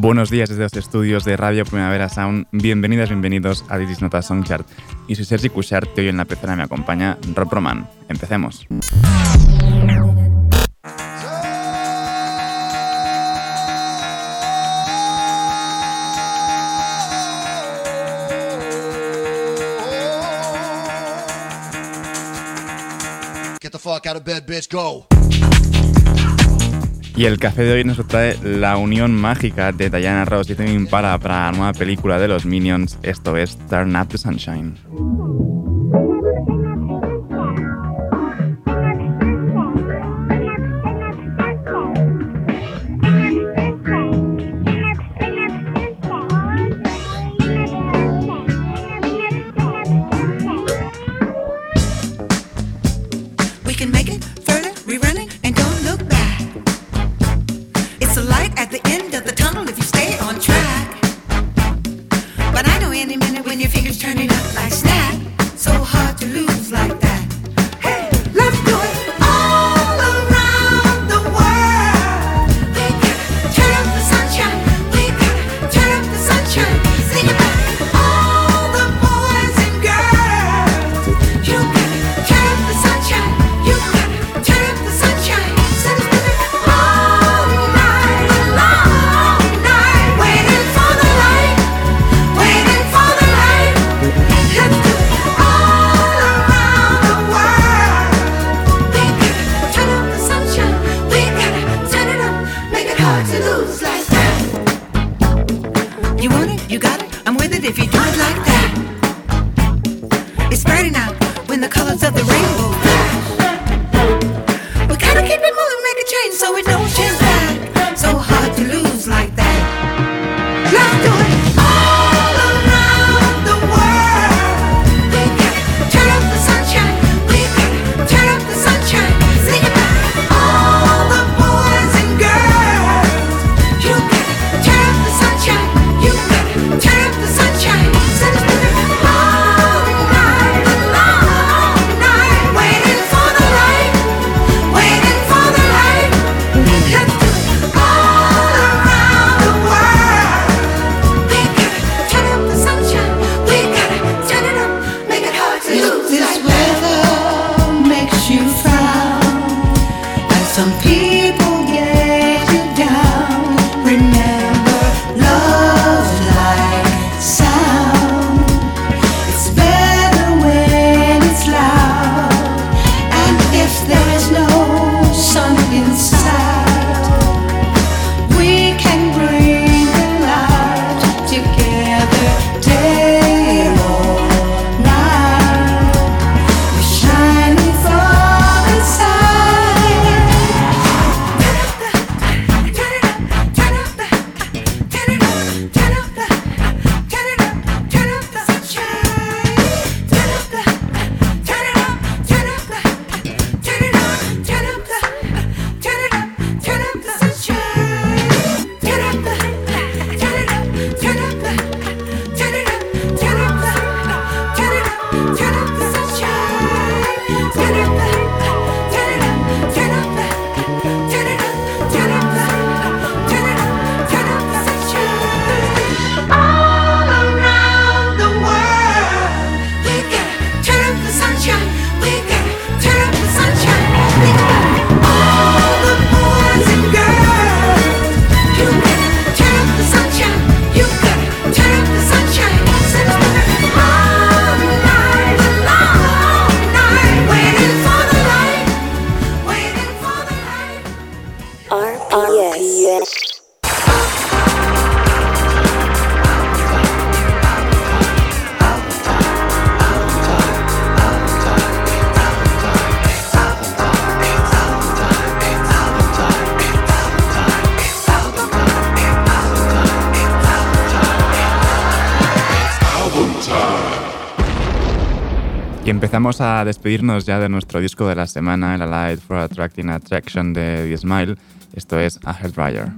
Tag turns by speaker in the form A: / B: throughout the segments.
A: Buenos días desde los estudios de Radio Primavera Sound. Bienvenidas, bienvenidos a This Nota Songchart. Y soy Sergi Cushart y hoy en la pecera me acompaña Rob Roman. Empecemos.
B: Get the fuck out of bed, bitch, go.
A: Y el café de hoy nos trae la unión mágica de Diana Ross y Tame Impala para la nueva película de los Minions, esto es Turn Up the Sunshine.
C: Empezamos a despedirnos ya de nuestro disco de la semana, el Allied for Attracting Attraction de The Smile. Esto es A Hairdryer.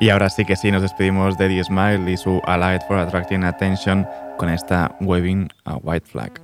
C: Y ahora sí que sí, nos despedimos de The Smile y su Allied for Attracting Attention con esta Waving a White Flag.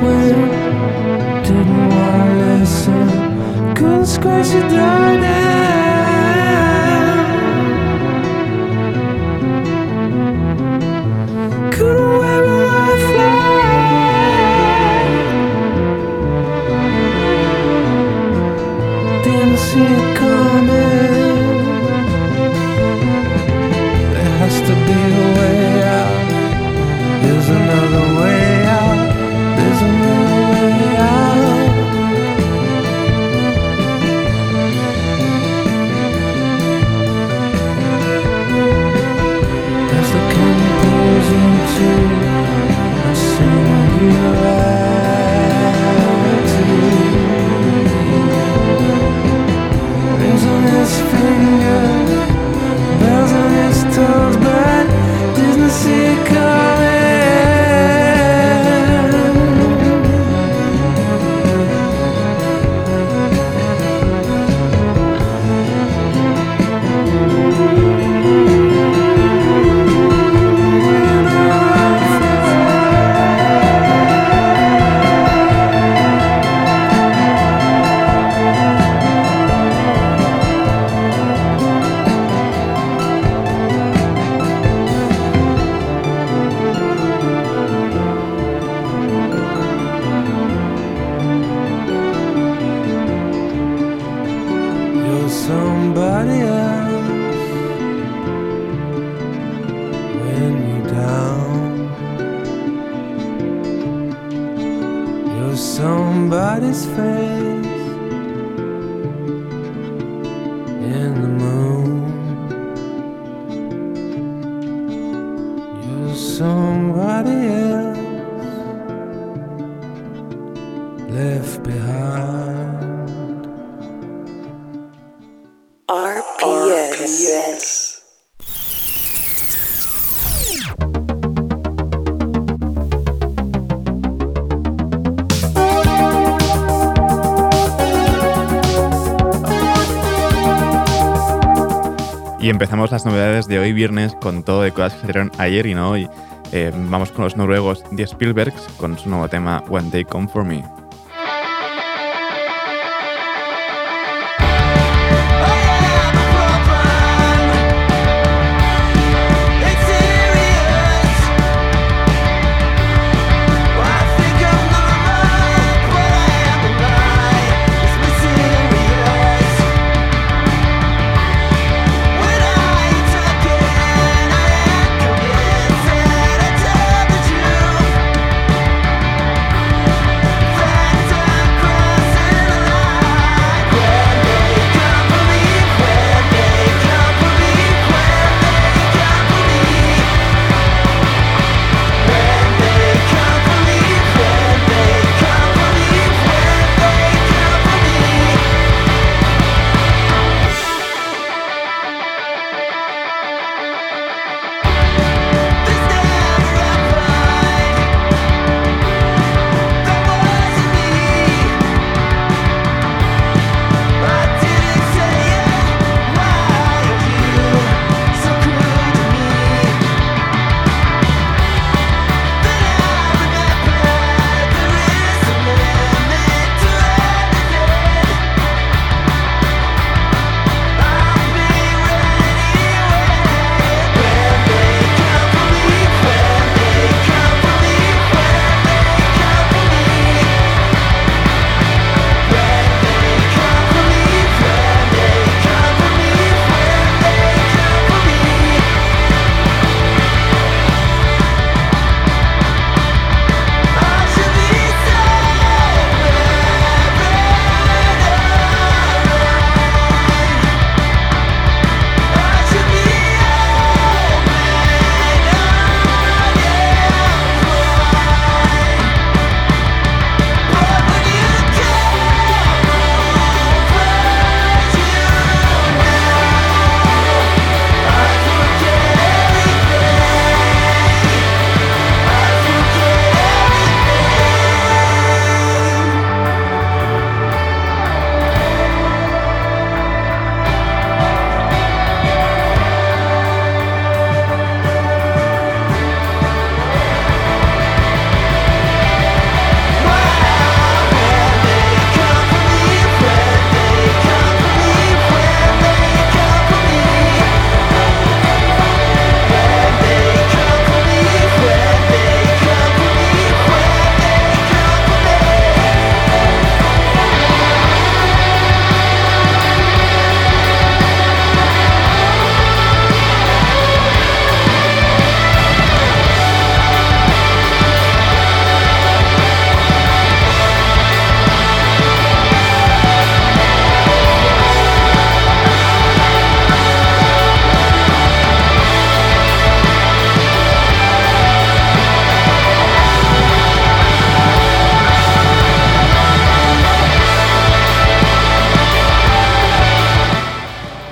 C: swear Didn't wanna listen. Couldn't scratch it down God
D: is
E: free. Empezamos las novedades de hoy viernes con todo de cosas que salieron ayer y no hoy. Eh, vamos con los noruegos Die Spielbergs con su nuevo tema One Day Come For Me.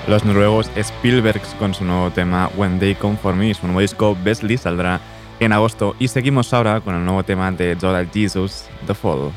F: los noruegos Spielbergs con su nuevo tema When They Come For Me. Su nuevo disco Bestley saldrá en agosto y seguimos ahora con el nuevo tema de Jordan Jesus, The Fall.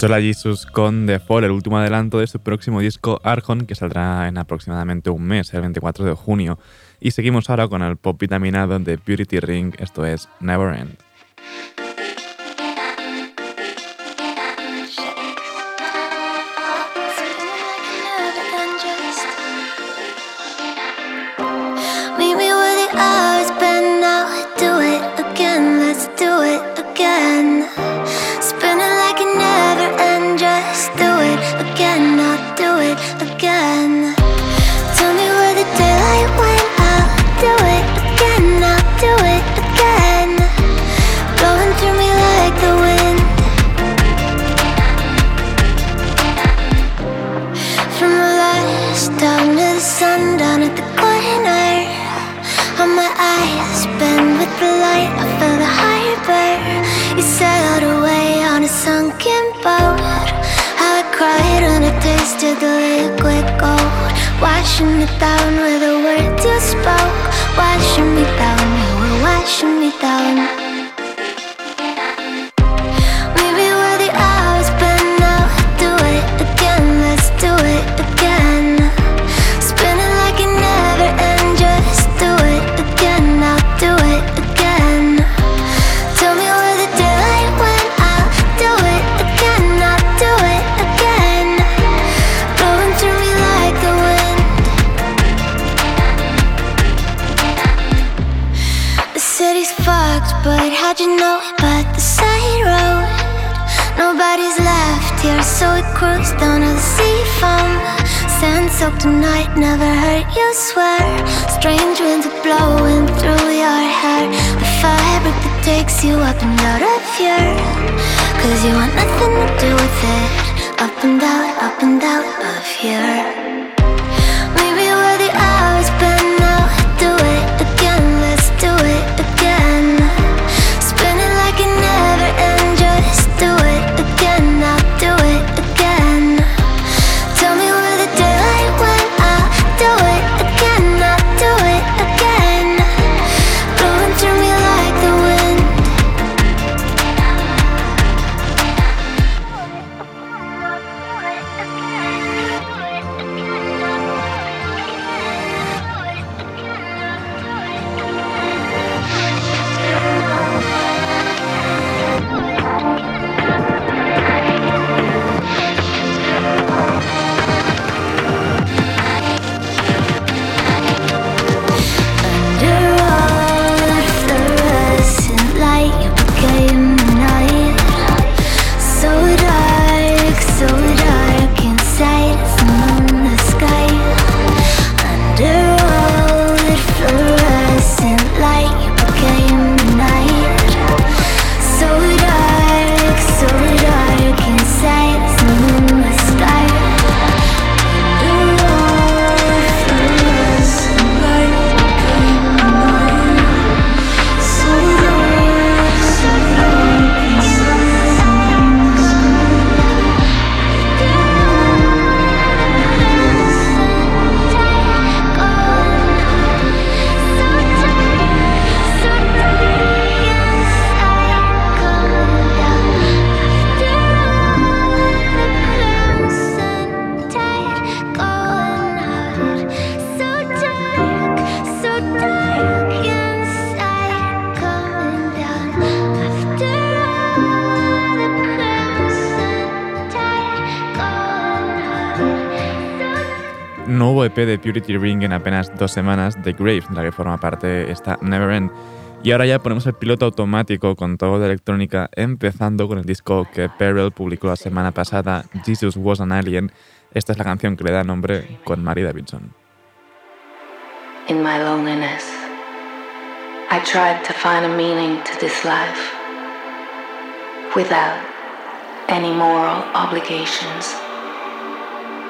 F: Sola Jesus con The Fall, el último adelanto de su próximo disco Argon, que saldrá en aproximadamente un mes, el 24 de junio. Y seguimos ahora con el pop vitaminado de Purity Ring, esto es Never End.
G: Washing me down with the words you spoke. Washing me down, you were washing me down. You know about the side road? Nobody's left here, so we cruise down to the sea foam. Sand soaked tonight, never hurt you, swear. Strange winds are blowing through your hair. The fabric that takes you up and out of here. Cause you want nothing to do with it. Up and out, up and out of here.
E: De Purity Ring en apenas dos semanas, The Grave, de la que forma parte esta Never End. Y ahora ya ponemos el piloto automático con todo de electrónica, empezando con el disco que Perel publicó la semana pasada, Jesus Was an Alien. Esta es la canción que le da nombre con Mary Davidson.
H: In my loneliness, I tried to find a meaning to this life without any moral obligations.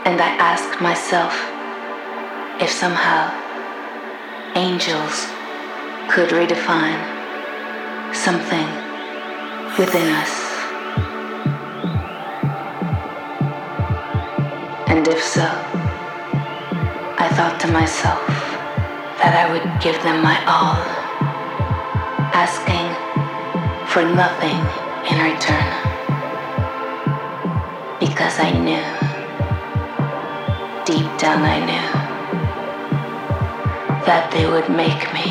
H: And I asked myself if somehow angels could redefine something within us. And if so, I thought to myself that I would give them my all, asking for nothing in return. Because I knew, deep down I knew, that they would make me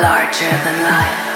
H: larger than life.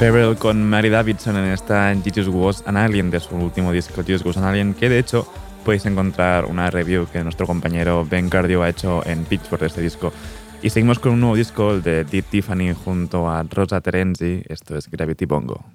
E: Pebble con Mary Davidson en esta Jesus Was an Alien de su último disco Jesus Was an Alien, que de hecho podéis encontrar una review que nuestro compañero Ben Cardio ha hecho en Pitchfork de este disco. Y seguimos con un nuevo disco, de Deep Tiffany junto a Rosa Terenzi, esto es Gravity Bongo.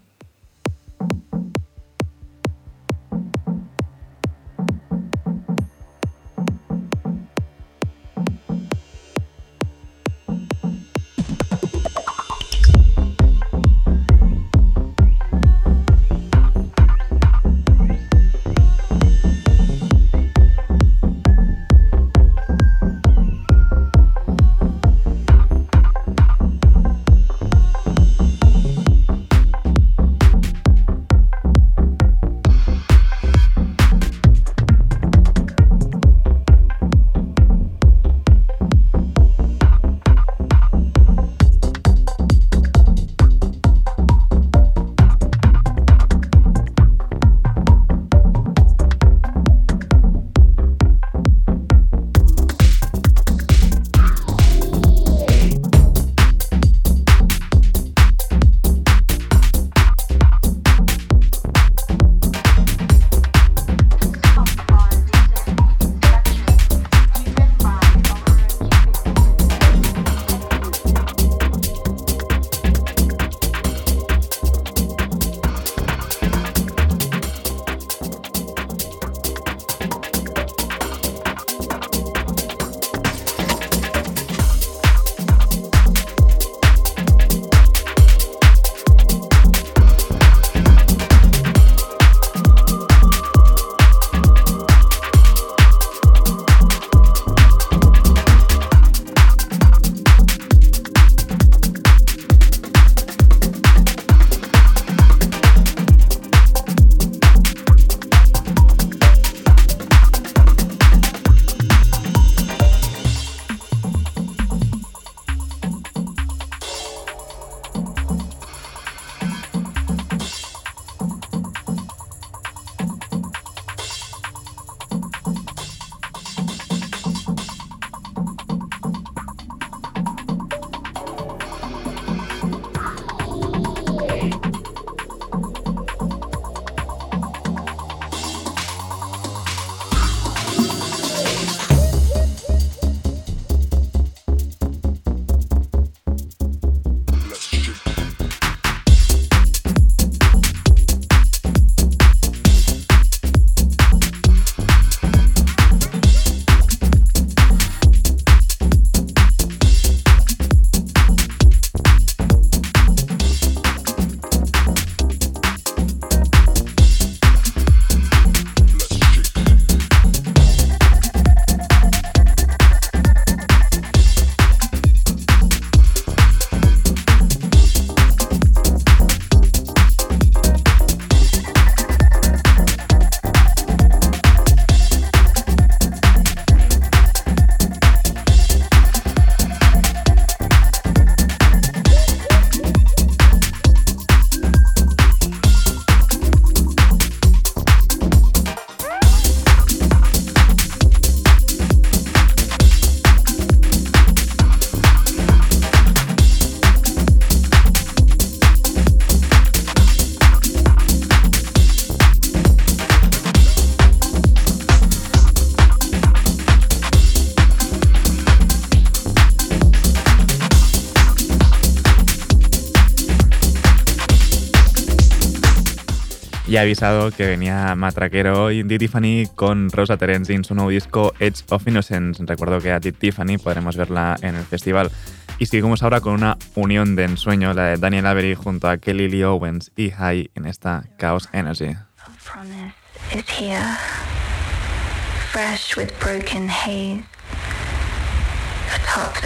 E: Ya avisado que venía matraquero hoy Di Tiffany con Rosa Terenzi en su nuevo disco Edge of Innocence. Recuerdo que a Tiffany podremos verla en el festival. Y seguimos ahora con una unión de ensueño, la de Daniel Avery junto a Kelly Lee Owens y High en esta Chaos Energy.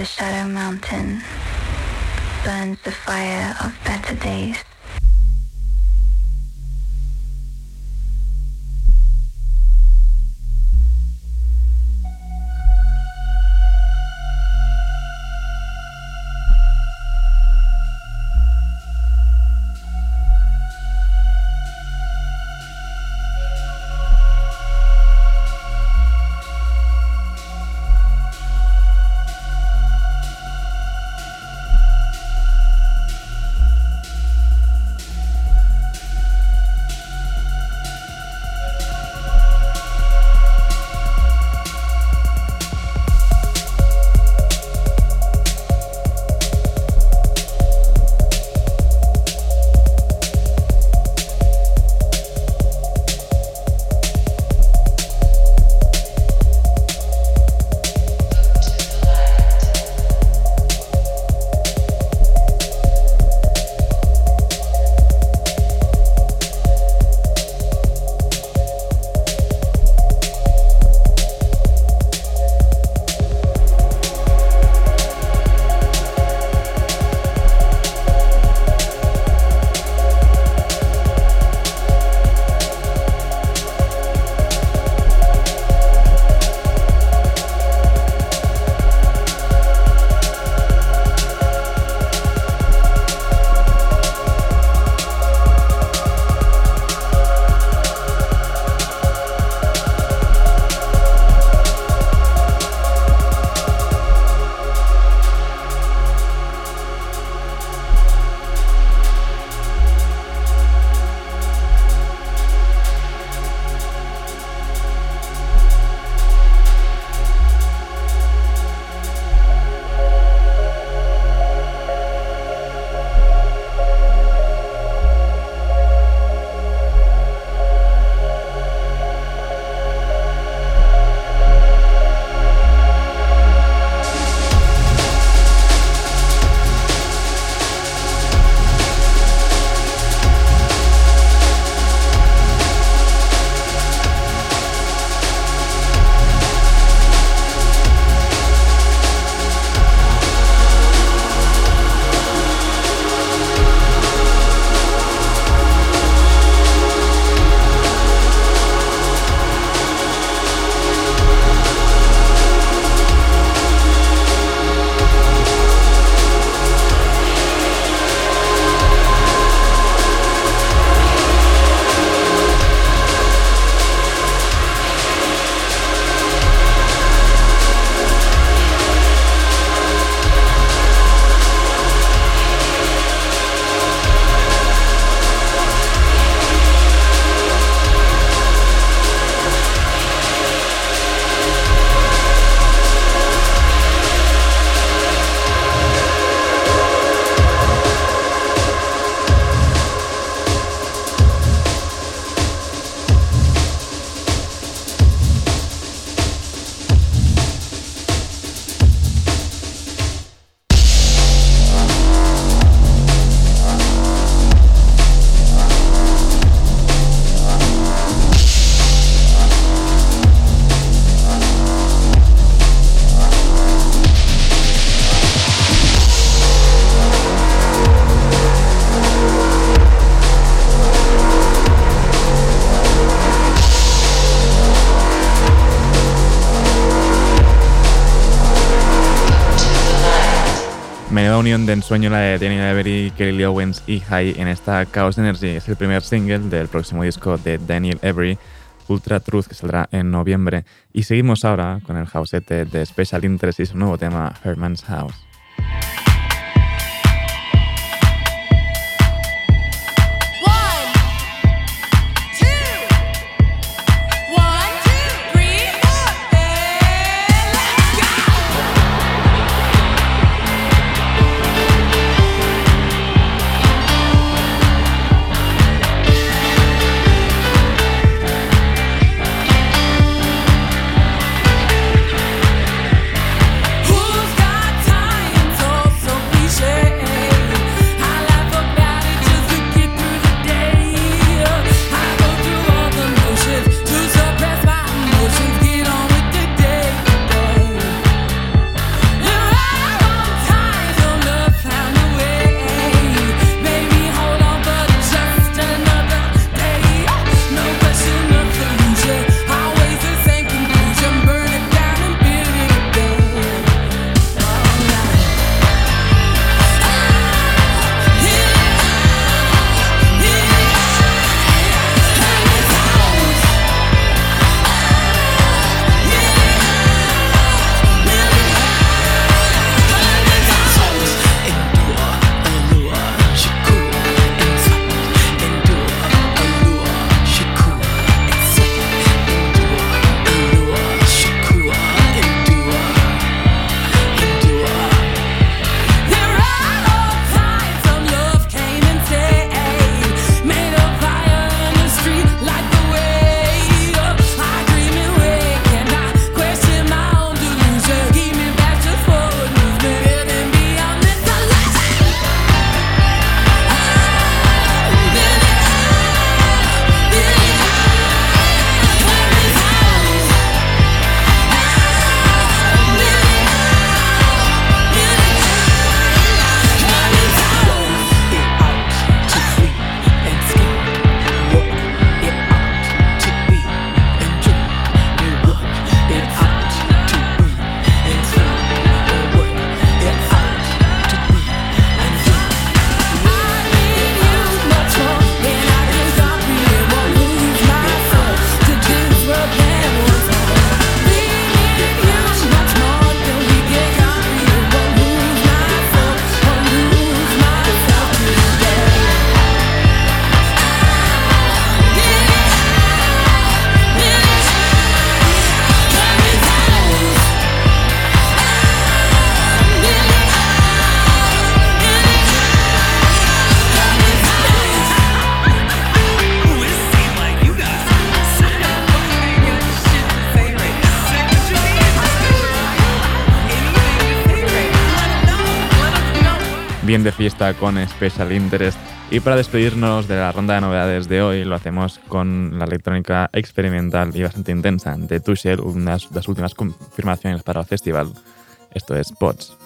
I: shadow mountain burns the fire of better days.
E: De ensueño la de Daniel Avery, Kelly Owens y High en esta Chaos Energy. Es el primer single del próximo disco de Daniel Avery, Ultra Truth, que saldrá en noviembre. Y seguimos ahora con el houseete de Special Interest y su nuevo tema, Herman's House.
J: Bien de fiesta con Special Interest. Y para despedirnos de la ronda de novedades de hoy, lo hacemos con la electrónica experimental y bastante intensa de Tushel, una de las últimas confirmaciones para el festival. Esto es Pots.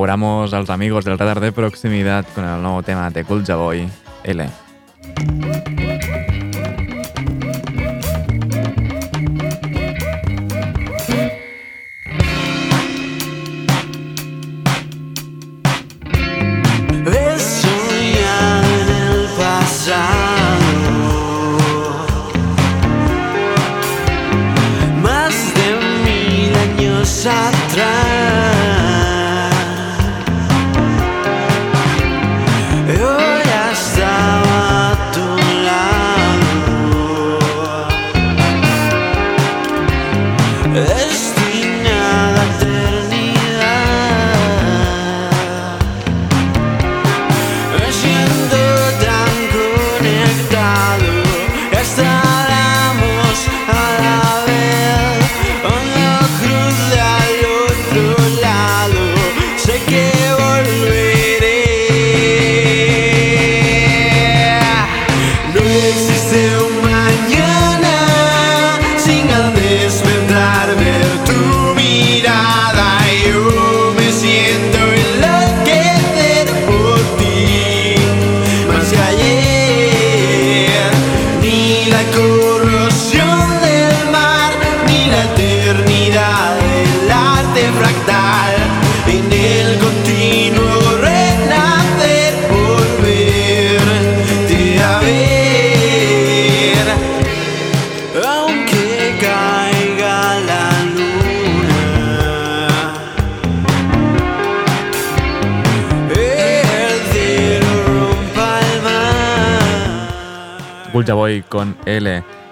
J: Inauguramos a los amigos del radar de proximidad con el nuevo tema de Culture Boy, L.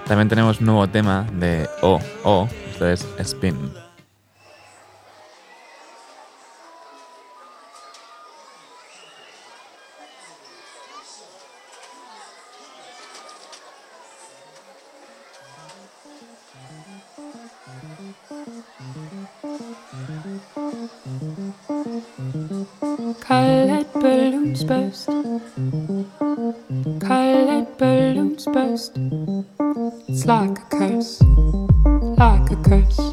E: También tenemos nuevo tema de O, O, esto es Spin.
K: Colored balloons burst. Colored balloons burst. Like a curse. Like a curse.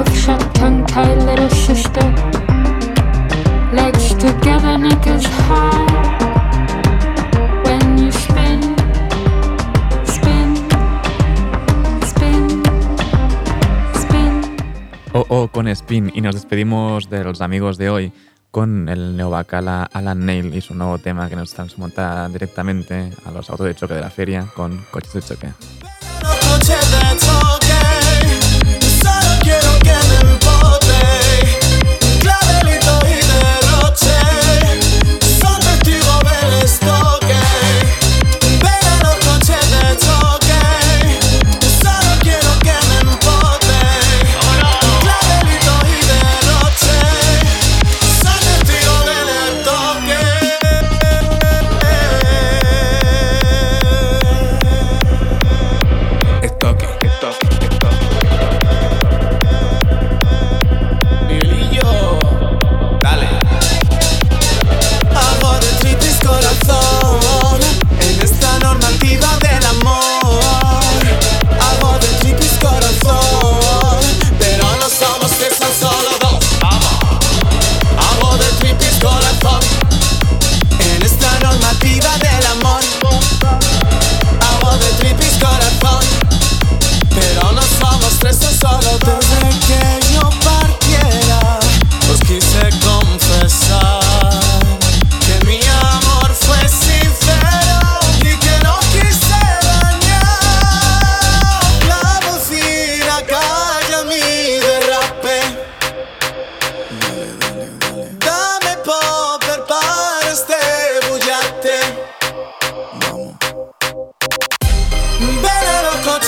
K: Mouth shut, tongue tied, little sister. Legs together, knickers high. When you spin, spin, spin, spin.
E: O, O con Spin. Y nos despedimos de los amigos de hoy con el neovacala Alan Neil y su nuevo tema que nos transmonta directamente a los autos de choque de la feria con coches de choque.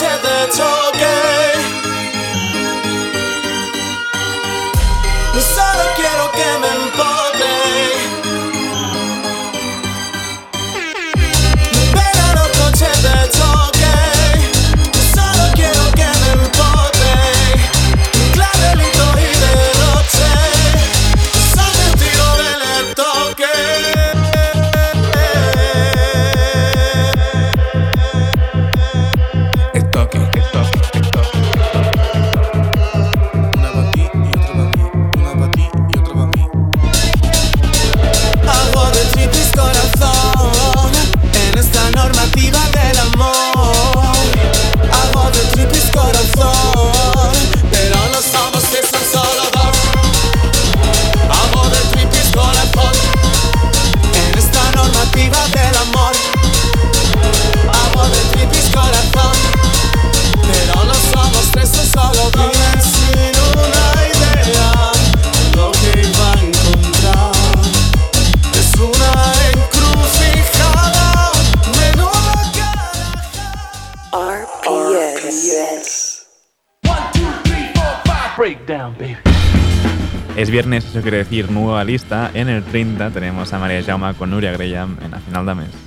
L: the
M: to viernes, eso quiere decir nueva lista. En el 30 tenemos a María Jauma con Nuria Graham en la final de mes.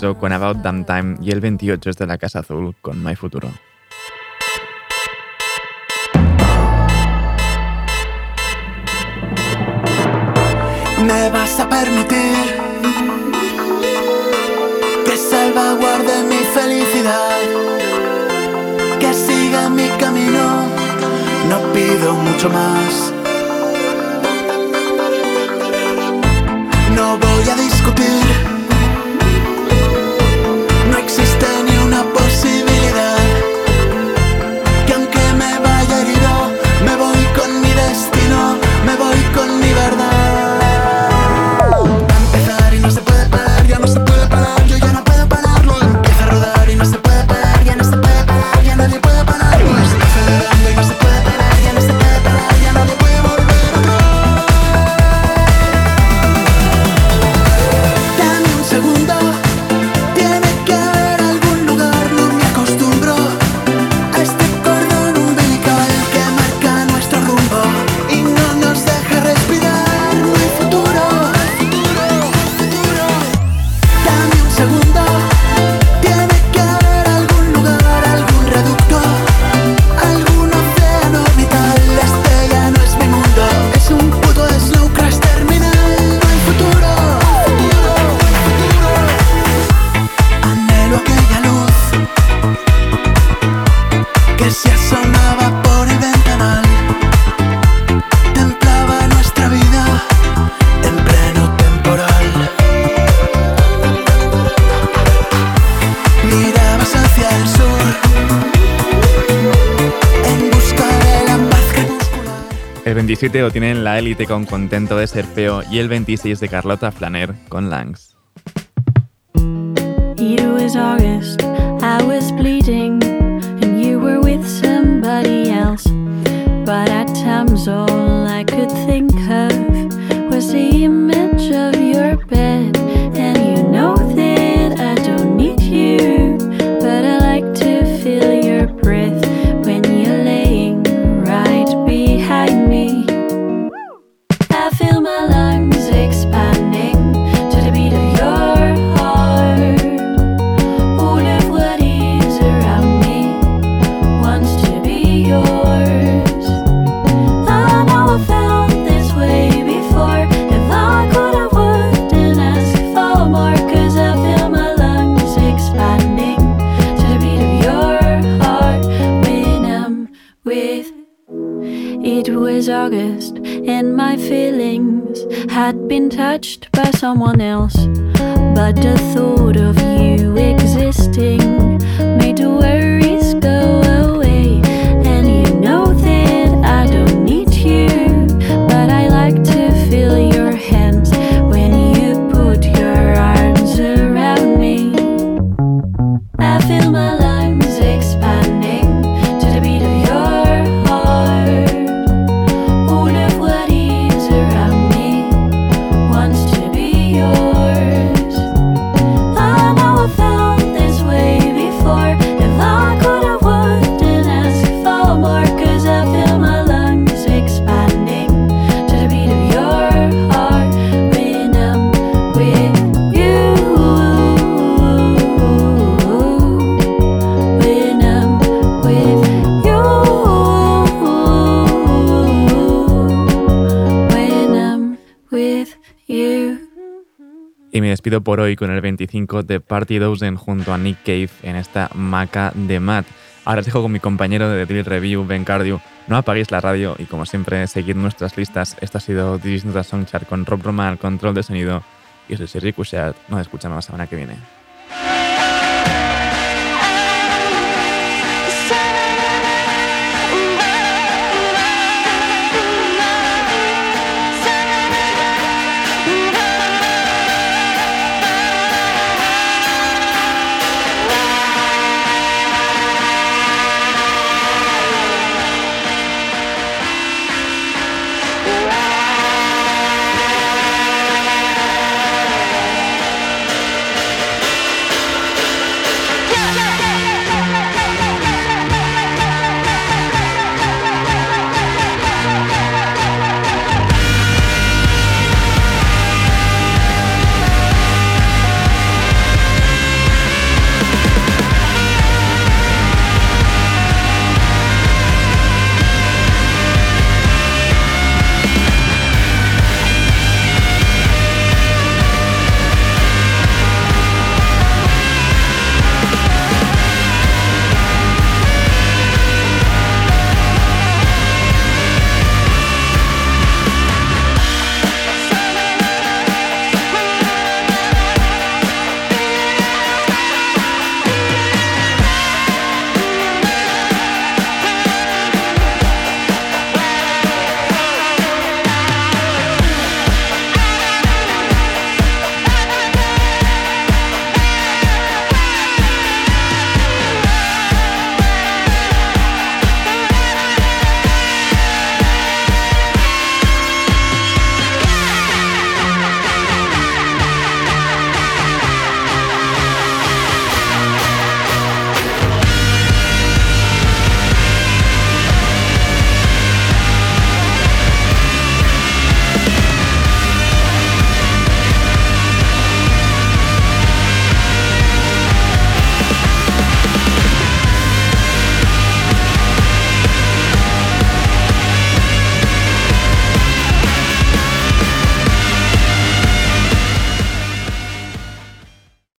M: Joe con About Damn Time y el 28 de la Casa Azul con My Futuro. lo tienen la élite con Contento de ser feo y el 26 de Carlota Flaner con Langs.
N: But at times all I could think of my feelings had been touched by someone else. But the thought of you existing
E: por hoy con el 25 de Party Dozen junto a Nick Cave en esta maca de Matt. Ahora os dejo con mi compañero de The Drill Review, Ben Cardio. No apaguéis la radio y como siempre, seguid nuestras listas. Esto ha sido Disney Songchart con Rob Roma al control de sonido. Y soy Sergi Cushart. Nos escuchamos la semana que viene.